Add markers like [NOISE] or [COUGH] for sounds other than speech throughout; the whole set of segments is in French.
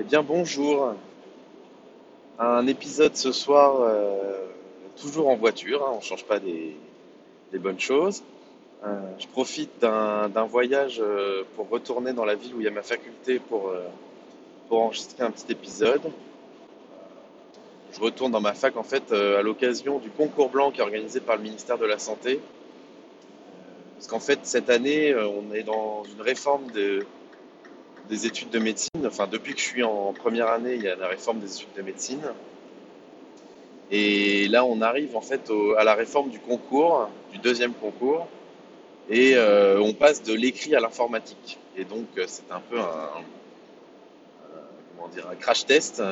Eh bien bonjour, un épisode ce soir euh, toujours en voiture, hein, on ne change pas des, bonnes choses. Euh, je profite d'un voyage euh, pour retourner dans la ville où il y a ma faculté pour, pour enregistrer un petit épisode. Je retourne dans ma fac en fait à l'occasion du concours blanc qui est organisé par le ministère de la Santé. Parce qu'en fait cette année on est dans une réforme de, des études de médecine. Enfin, depuis que je suis en première année, il y a la réforme des études de médecine. Et là, on arrive en fait à la réforme du concours, du deuxième concours, et euh, on passe de l'écrit à l'informatique. Et donc, euh, c'est un peu un, comment dire, un crash test.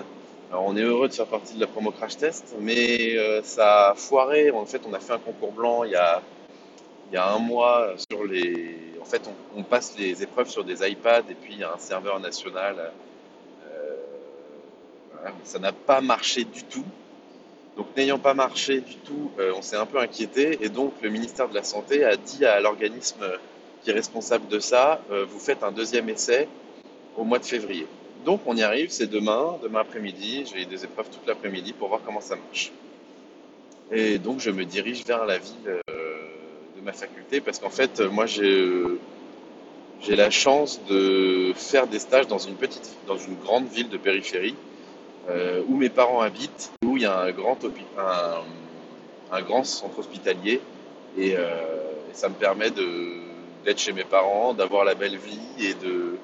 Alors, on est heureux de faire partie de la promo crash test, mais euh, ça a foiré. En fait, on a fait un concours blanc il y a, il y a un mois sur les. En fait, on, passe les épreuves sur des iPads et puis un serveur national Euh, ça n'a pas marché du tout. Donc, n'ayant pas marché du tout, euh, on s'est un peu inquiété. Et donc, le ministère de la Santé a dit à l'organisme qui est responsable de ça euh, vous faites un deuxième essai au mois de février. Donc, on y arrive, c'est demain, demain après-midi. J'ai des épreuves toute l'après-midi pour voir comment ça marche. Et donc, je me dirige vers la ville ma faculté parce qu'en fait, euh, moi, j'ai. euh, j'ai la chance de faire des stages dans une petite, dans une grande ville de périphérie euh, où mes parents habitent, où il y a un grand, un, un grand centre hospitalier et, ça me permet d'être chez mes parents, d'avoir la belle vie et de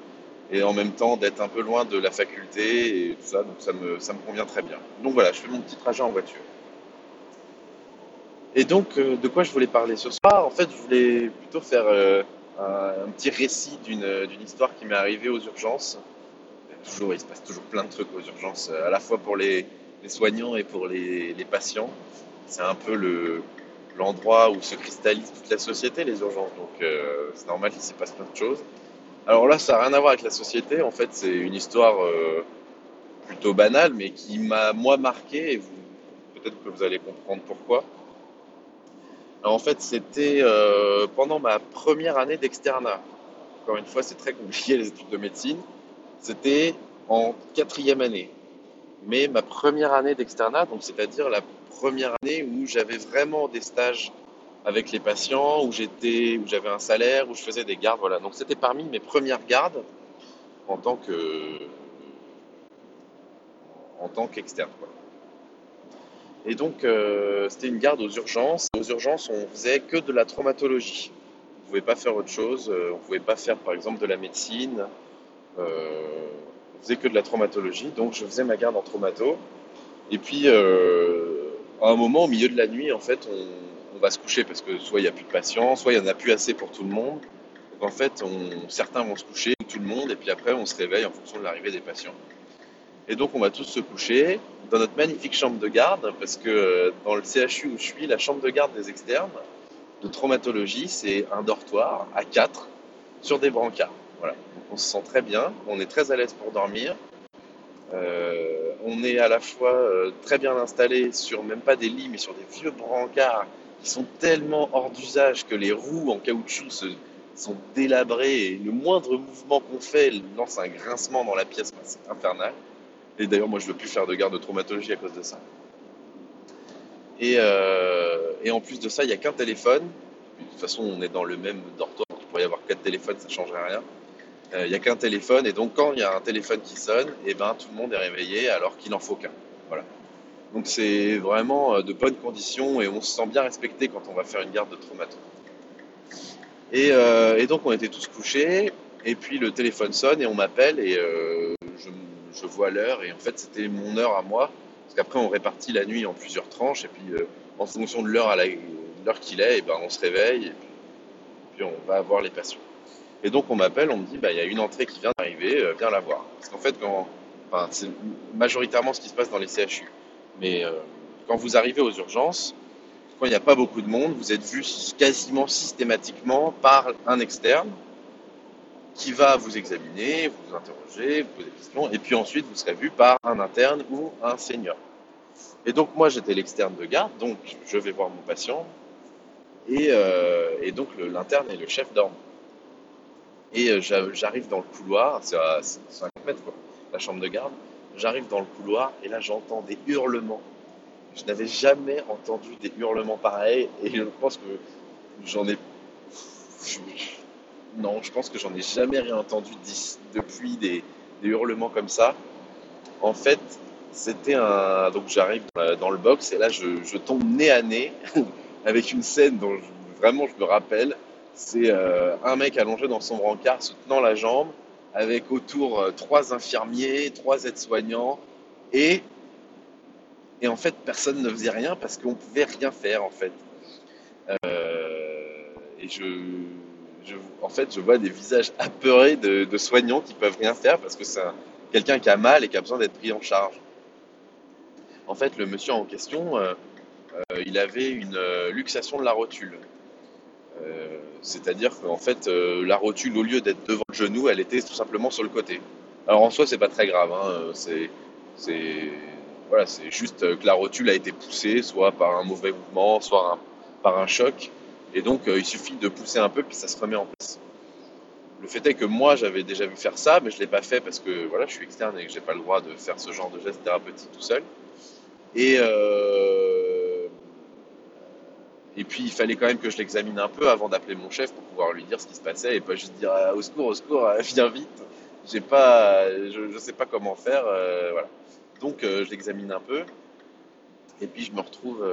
et en même temps d'être un peu loin de la faculté et tout ça, donc ça me ça me convient très bien. Donc voilà, je fais mon petit trajet en voiture. Et donc euh, de quoi je voulais parler ce soir? En fait, je voulais plutôt faire euh, un, petit récit d'une d'une histoire qui m'est arrivée aux urgences. Toujours, il se passe toujours plein de trucs aux urgences, euh, à la fois pour les, soignants et pour les, patients. C'est un peu le, l'endroit où se cristallise toute la société, les urgences. Donc euh, c'est normal qu'il s'y passe plein de choses. Alors là, ça n'a rien à voir avec la société. En fait, c'est une histoire euh, plutôt banale, mais qui m'a moi marqué. Et peut-être que vous allez comprendre pourquoi. En fait, c'était euh, pendant ma première année d'externat. Encore une fois, c'est très compliqué [LAUGHS] les études de médecine. C'était en quatrième année. Mais ma première année d'externat, c'est-à-dire la première année où j'avais vraiment des stages avec les patients, où j'étais, où j'avais un salaire, où je faisais des gardes, voilà. Donc c'était parmi mes premières gardes en tant qu'externe. Et donc euh, c'était une garde aux urgences. Aux urgences, on faisait que de la traumatologie. On pouvait pas faire autre chose. euh, On pouvait pas faire, par exemple, de la médecine. Euh, on faisait que de la traumatologie. Donc je faisais ma garde en traumato. Et puis, euh, à un moment, au milieu de la nuit, en fait, on, va se coucher parce que soit il n'y a plus de patients, soit il n'y en a plus assez pour tout le monde. En fait, certains vont se coucher, tout le monde, et puis après, on se réveille en fonction de l'arrivée des patients. Et donc, on va tous se coucher dans notre magnifique chambre de garde, parce que euh, dans le CHU où je suis, la chambre de garde des externes de traumatologie, c'est un dortoir à quatre sur des brancards. Voilà. On se sent très bien, on est très à l'aise pour dormir. Euh, on est à la fois euh, très bien installé sur même pas des lits, mais sur des vieux brancards qui sont tellement hors d'usage que les roues en caoutchouc sont délabrées et le moindre mouvement qu'on fait lance un grincement dans la pièce. C'est infernal. Et d'ailleurs, moi, je veux plus faire de garde de traumatologie à cause de ça. Et, euh, en plus de ça, il n'y a qu'un téléphone. De toute façon, on est dans le même dortoir, il pourrait y avoir quatre téléphones, ça ne changerait rien. Euh, Il n'y a qu'un téléphone, et donc quand il y a un téléphone qui sonne, et ben, tout le monde est réveillé alors qu'il n'en faut qu'un. Voilà. Donc c'est vraiment euh, de bonnes conditions et on se sent bien respecté quand on va faire une garde de traumato. Et, et donc on était tous couchés, et puis le téléphone sonne et on m'appelle et je, vois l'heure, et en fait c'était mon heure à moi, parce qu'après on répartit la nuit en plusieurs tranches, et puis euh, en fonction de l'heure à l'heure qu'il est, et ben, on se réveille, et puis, on va voir les patients. Et donc on m'appelle, on me dit, bah, il y a une entrée qui vient d'arriver, euh, viens la voir. Parce qu'en fait, c'est majoritairement ce qui se passe dans les CHU. Mais euh, quand vous arrivez aux urgences, quand il n'y a pas beaucoup de monde, vous êtes vu quasiment systématiquement par un externe qui va vous examiner, vous interroger, vous poser des questions, et puis ensuite vous serez vu par un interne ou un senior. Et donc moi j'étais l'externe de garde, donc je vais voir mon patient, et, euh, donc l'interne et le chef dorment. Et euh, j'a- j'arrive dans le couloir, c'est à 50 mètres quoi. la chambre de garde. J'arrive dans le couloir et là j'entends des hurlements. Je n'avais jamais entendu des hurlements pareils et je pense que j'en ai. Non, je pense que j'en ai jamais rien entendu depuis des, hurlements comme ça. En fait, c'était un. Donc j'arrive dans, le box et là je, tombe nez à nez [LAUGHS] avec une scène dont vraiment je me rappelle. C'est euh, un mec allongé dans son brancard se tenant la jambe avec autour euh, trois infirmiers, trois aides-soignants et, et en fait personne ne faisait rien parce qu'on pouvait rien faire en fait. Euh, et je, en fait, je vois des visages apeurés de, soignants qui peuvent rien faire parce que c'est un- quelqu'un qui a mal et qui a besoin d'être pris en charge. En fait, le monsieur en question, euh, euh, il avait une euh, luxation de la rotule. C'est-à-dire qu'en fait, la rotule, au lieu d'être devant le genou, elle était tout simplement sur le côté. Alors en soi, c'est pas très grave. hein, C'est, voilà, juste que la rotule a été poussée, soit par un mauvais mouvement, soit par un choc. Et donc, euh, il suffit de pousser un peu, puis ça se remet en place. Le fait est que moi, j'avais déjà vu faire ça, mais je l'ai pas fait parce que voilà, je suis externe et que j'ai pas le droit de faire ce genre de geste thérapeutique tout seul. Et euh, et puis, il fallait quand même que je l'examine un peu avant d'appeler mon chef pour pouvoir lui dire ce qui se passait et pas juste dire ah, au secours, au secours, viens vite. Pas, je, je sais pas comment faire, euh, voilà. Donc, euh, je l'examine un peu et puis je me retrouve,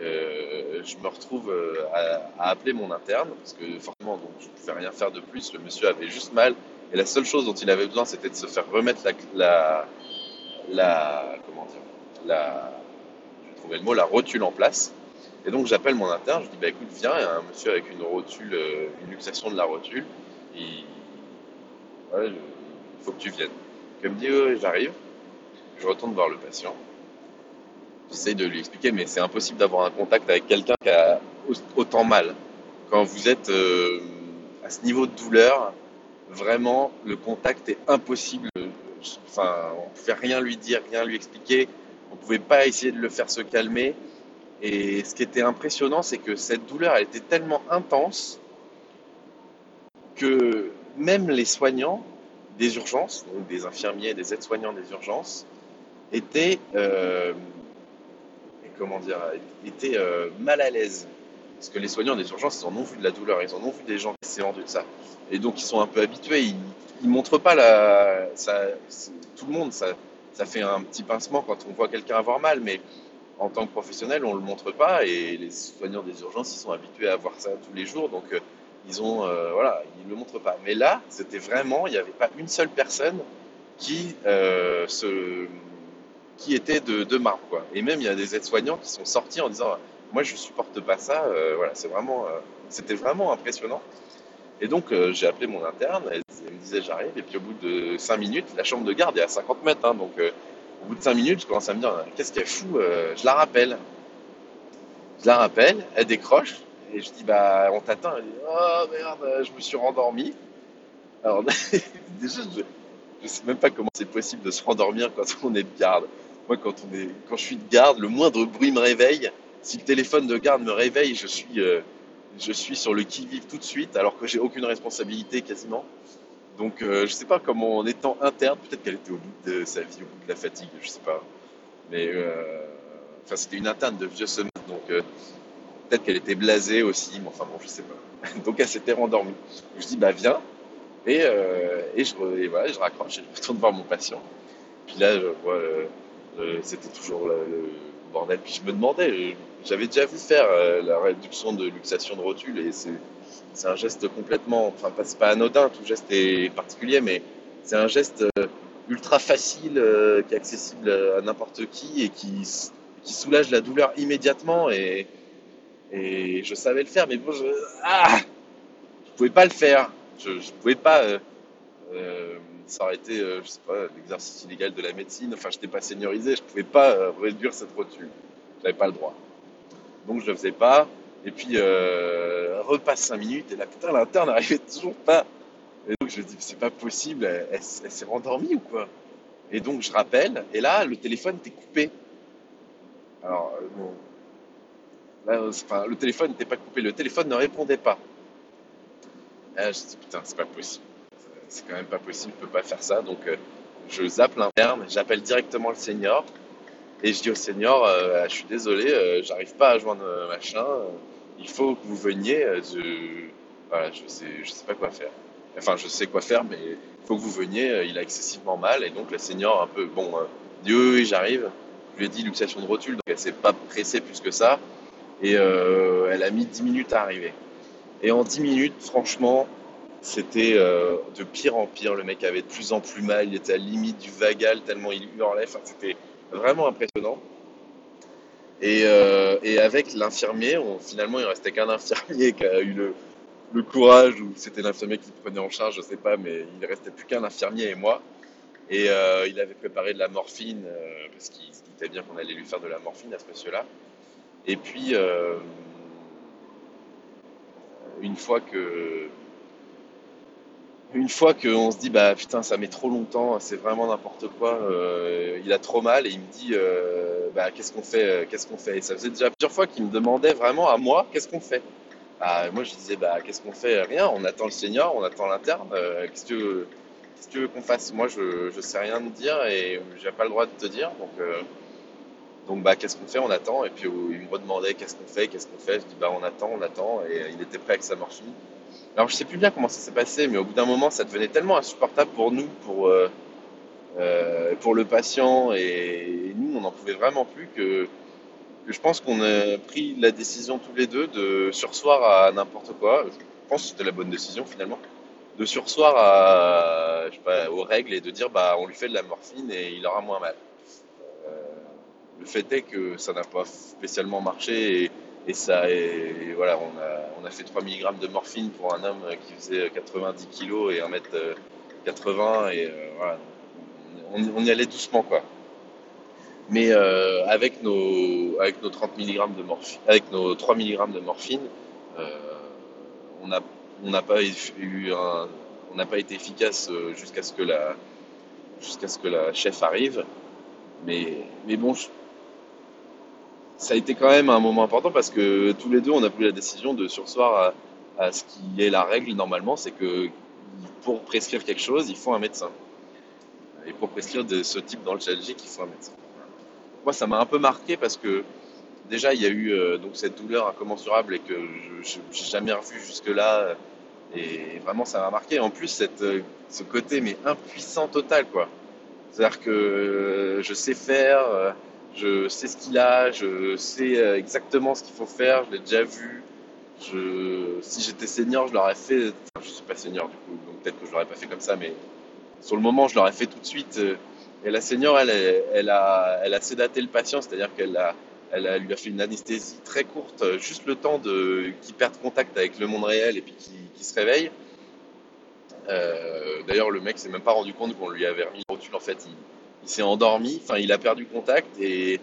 euh, je me retrouve euh, à, appeler mon interne parce que forcément, je pouvais rien faire de plus. Le monsieur avait juste mal et la seule chose dont il avait besoin, c'était de se faire remettre la, comment dire, je vais le mot, la rotule en place. Et donc j'appelle mon interne, je dis bah écoute viens, il y a un monsieur avec une rotule, euh, une luxation de la rotule, il, faut que tu viennes. Donc, il me dit j'arrive, je retourne voir le patient, j'essaye de lui expliquer mais c'est impossible d'avoir un contact avec quelqu'un qui a au- autant mal. Quand vous êtes euh, à ce niveau de douleur, vraiment le contact est impossible. Enfin, on pouvait rien lui dire, rien lui expliquer, on pouvait pas essayer de le faire se calmer. Et ce qui était impressionnant, c'est que cette douleur elle était tellement intense que même les soignants des urgences, donc des infirmiers, des aides-soignants des urgences, étaient, euh, comment dire, étaient euh, mal à l'aise. Parce que les soignants des urgences, ils en ont vu de la douleur, ils en ont vu des gens qui de ça. Et donc ils sont un peu habitués, ils, ils montrent pas la. Tout le monde, ça, fait un petit pincement quand on voit quelqu'un avoir mal, mais en tant que professionnel, on le montre pas et les soignants des urgences, ils sont habitués à voir ça tous les jours, donc euh, ils ont, euh, voilà, ils le montrent pas. Mais là, c'était vraiment, il n'y avait pas une seule personne qui se, qui était de, de marbre, quoi. Et même il y a des aides-soignants qui sont sortis en disant, moi je supporte pas ça, euh, voilà, c'est vraiment, euh, c'était vraiment impressionnant. Et donc euh, j'ai appelé mon interne, elle, me disait j'arrive, et puis au bout de 5 minutes, la chambre de garde est à 50 mètres, hein, donc au bout de 5 minutes, je commence à me dire qu'est-ce qu'elle fout Je la rappelle. Je la rappelle, elle décroche, et je dis bah on t'attend. Elle dit oh merde, je me suis rendormi. Alors [LAUGHS] déjà, je, je sais même pas comment c'est possible de se rendormir quand on est de garde. Moi, quand, je suis de garde, le moindre bruit me réveille. Si le téléphone de garde me réveille, je suis, euh, je suis sur le qui-vive tout de suite, alors que j'ai aucune responsabilité quasiment. Donc, euh, je sais pas comment, en étant interne, peut-être qu'elle était au bout de sa vie, au bout de la fatigue, je sais pas. Mais, euh, enfin, c'était une interne de vieux sommet, donc euh, peut-être qu'elle était blasée aussi, mais enfin bon, je sais pas. [LAUGHS] Donc, elle s'était rendormie. Je dis, bah viens, et, et, je, et voilà, je raccroche je retourne voir mon patient. Puis là, je vois, c'était toujours le, le bordel. Puis je me demandais, j'avais déjà vu faire euh, la réduction de luxation de rotule et c'est un geste complètement, enfin pas, c'est pas anodin, tout geste est particulier, mais c'est un geste euh, ultra facile, euh, qui est accessible à n'importe qui et qui, soulage la douleur immédiatement et, je savais le faire, mais bon, je, ah, je pouvais pas le faire. Je, je pouvais pas. Été, euh, je sais pas, l'exercice illégal de la médecine. Enfin, je n'étais pas seniorisé, je pouvais pas euh, réduire cette rotule. J'avais pas le droit. Donc je le faisais pas. Et puis euh, repasse 5 minutes et là putain l'interne n'arrivait toujours pas. Et donc je me dis c'est pas possible, elle, s'est rendormie ou quoi? Et donc je rappelle et là le téléphone était coupé. Alors euh, bon, là, le téléphone n'était pas coupé, le téléphone ne répondait pas. Et là, je me dis putain c'est pas possible. C'est quand même pas possible, je peux pas faire ça. Donc, euh, je zappe l'interne, j'appelle directement le senior et je dis au senior, euh, je suis désolé, euh, j'arrive pas à joindre machin, il faut que vous veniez. je, voilà, sais, pas quoi faire. Enfin, je sais quoi faire, mais il faut que vous veniez. Il a excessivement mal et donc le senior un peu, bon, euh, dit oui, oui, j'arrive. Je lui ai dit luxation de rotule, donc elle s'est pas pressée plus que ça et elle a mis 10 minutes à arriver. Et en 10 minutes, franchement, c'était euh, de pire en pire. Le mec avait de plus en plus mal. Il était à la limite du vagal tellement il hurlait. Enfin, c'était vraiment impressionnant. Et, euh, et avec l'infirmier, finalement, il restait qu'un infirmier qui a eu le, le courage, ou c'était l'infirmier qui prenait en charge, je sais pas, mais il restait plus qu'un infirmier et moi. Et euh, il avait préparé de la morphine, parce qu'il se bien qu'on allait lui faire de la morphine à ce monsieur-là. Et puis, une fois que une fois qu'on se dit bah putain ça met trop longtemps, c'est vraiment n'importe quoi, euh, il a trop mal et il me dit euh, bah qu'est-ce qu'on fait, euh, qu'est-ce qu'on fait? Et ça faisait déjà plusieurs fois qu'il me demandait vraiment à moi qu'est-ce qu'on fait? Bah, moi je disais bah qu'est-ce qu'on fait? Rien, on attend le senior, on attend l'interne, qu'est-ce que tu veux- qu'on fasse? Moi je je sais rien te dire et j'ai pas le droit de te dire donc donc bah qu'est-ce qu'on fait? On attend. Et puis il me redemandait qu'est-ce qu'on fait, qu'est-ce qu'on fait? Je dis bah on attend, on attend. Et il était prêt avec sa morphine. Alors je sais plus bien comment ça s'est passé, mais au bout d'un moment, ça devenait tellement insupportable pour nous, pour, euh, euh, pour le patient, et, nous, on n'en pouvait vraiment plus que, je pense qu'on a pris la décision tous les deux de sursoir à n'importe quoi. Je pense que c'était la bonne décision finalement, de sursoir aux règles et de dire bah on lui fait de la morphine et il aura moins mal. Euh, le fait est que ça n'a pas spécialement marché et ça et, et voilà, on a, on a fait 3 mg de morphine pour un homme qui faisait 90 kg et 1m80 et euh, voilà, on, y allait doucement quoi. Mais euh, avec, nos, avec nos 30 mg de morphine, avec nos 3 mg de morphine, euh, on n'a pas eu on n'a pas été efficace euh, jusqu'à ce que la jusqu'à ce que la chef arrive. Mais, mais bon, je- ça a été quand même un moment important parce que tous les deux, on a pris la décision de sursoir à, ce qui est la règle normalement, c'est que pour prescrire quelque chose, il faut un médecin. Et pour prescrire de ce type d'antalgique, il faut un médecin. Moi, ça m'a un peu marqué parce que déjà, il y a eu euh, donc cette douleur incommensurable et que je n'ai jamais revu jusque-là. Et vraiment, ça m'a marqué. En plus, euh, ce côté, mais impuissant total, quoi. C'est-à-dire que euh, je sais faire, je sais ce qu'il a, je sais euh, exactement ce qu'il faut faire, je l'ai déjà vu. Si j'étais senior, je l'aurais fait. Enfin, je suis pas senior du coup, donc peut-être que je l'aurais pas fait comme ça, mais sur le moment, je l'aurais fait tout de suite. euh, Et la senior, elle, a, elle sédaté le patient, c'est-à-dire qu'elle lui a fait une anesthésie très courte, euh, juste le temps de qu'il perde contact avec le monde réel et puis qu'il se réveille. D'ailleurs, le mec s'est même pas rendu compte qu'on lui avait remis la rotule. En fait, il s'est endormi, enfin, il a perdu contact et,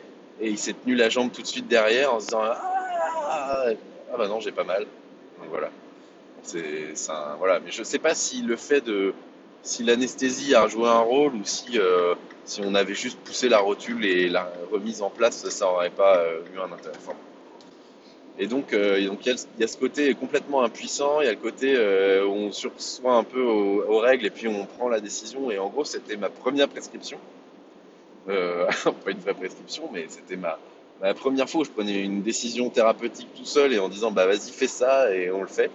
et il s'est tenu la jambe tout de suite derrière en se disant Ah, ah bah non, j'ai pas mal. Donc voilà. Un- voilà. Mais je sais pas si le fait de. Si l'anesthésie a joué un rôle ou si, euh, si on avait juste poussé la rotule et la remise en place, ça aurait pas euh, eu un intérêt. Enfin, et donc, euh, il, y y a ce côté complètement impuissant, il y a le côté euh, où on sursoit un peu aux, aux règles et puis on prend la décision. Et en gros, c'était ma première prescription. Euh, [LAUGHS] pas une vraie prescription, mais c'était ma, première fois où je prenais une décision thérapeutique tout seul et en disant bah vas-y fais ça et on le fait.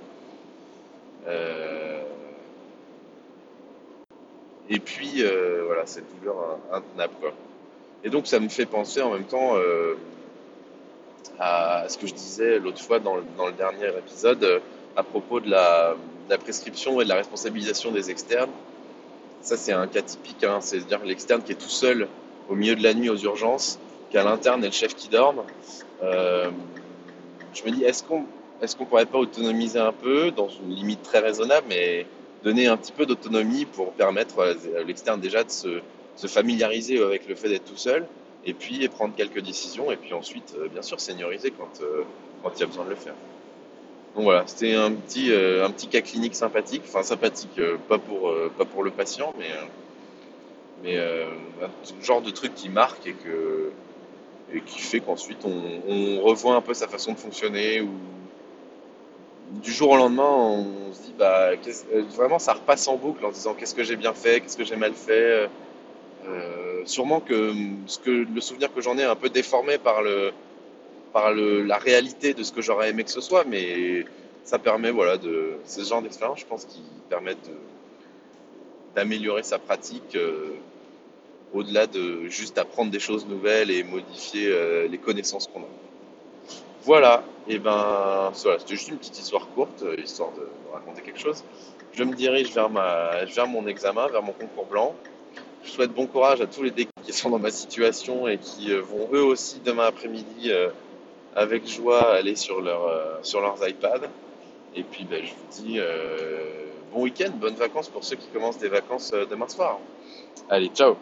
Euh, et puis euh, voilà, cette douleur intenable quoi. Et donc ça me fait penser en même temps à ce que je disais l'autre fois dans le, dans le dernier épisode à propos de la, de la prescription et de la responsabilisation des externes. Ça, c'est un cas typique, hein, c'est-à-dire l'externe qui est tout seul au milieu de la nuit aux urgences, qui a l'interne et le chef qui dorment. Euh, je me dis, est-ce qu'on qu'on pourrait pas autonomiser un peu, dans une limite très raisonnable, mais donner un petit peu d'autonomie pour permettre à l'externe déjà de se, se familiariser avec le fait d'être tout seul, et puis prendre quelques décisions, et puis ensuite, euh, bien sûr, senioriser quand, euh, quand il y a besoin de le faire. Donc voilà, c'était un petit, cas clinique sympathique, enfin sympathique, pas, pour, le patient, mais, mais euh, un genre de truc qui marque et, qui fait qu'ensuite on, revoit un peu sa façon de fonctionner ou, du jour au lendemain, on se dit, bah, euh, vraiment, ça repasse en boucle en disant qu'est-ce que j'ai bien fait, qu'est-ce que j'ai mal fait. Euh, sûrement que, ce que le souvenir que j'en ai est un peu déformé par, la réalité de ce que j'aurais aimé que ce soit, mais ça permet, voilà, de, ce genre d'expérience, je pense, qui permettent de- d'améliorer sa pratique euh, au-delà de juste apprendre des choses nouvelles et modifier euh, les connaissances qu'on a. Voilà, et ben voilà, c'était juste une petite histoire courte, euh, histoire de, raconter quelque chose. Je me dirige vers, ma, vers mon examen, vers mon concours blanc. Je souhaite bon courage à tous les décos qui sont dans ma situation et qui vont eux aussi demain après-midi avec joie aller sur, leur, sur leurs iPads. Et puis ben, je vous dis bon week-end, bonnes vacances pour ceux qui commencent des vacances euh, demain soir. Allez, ciao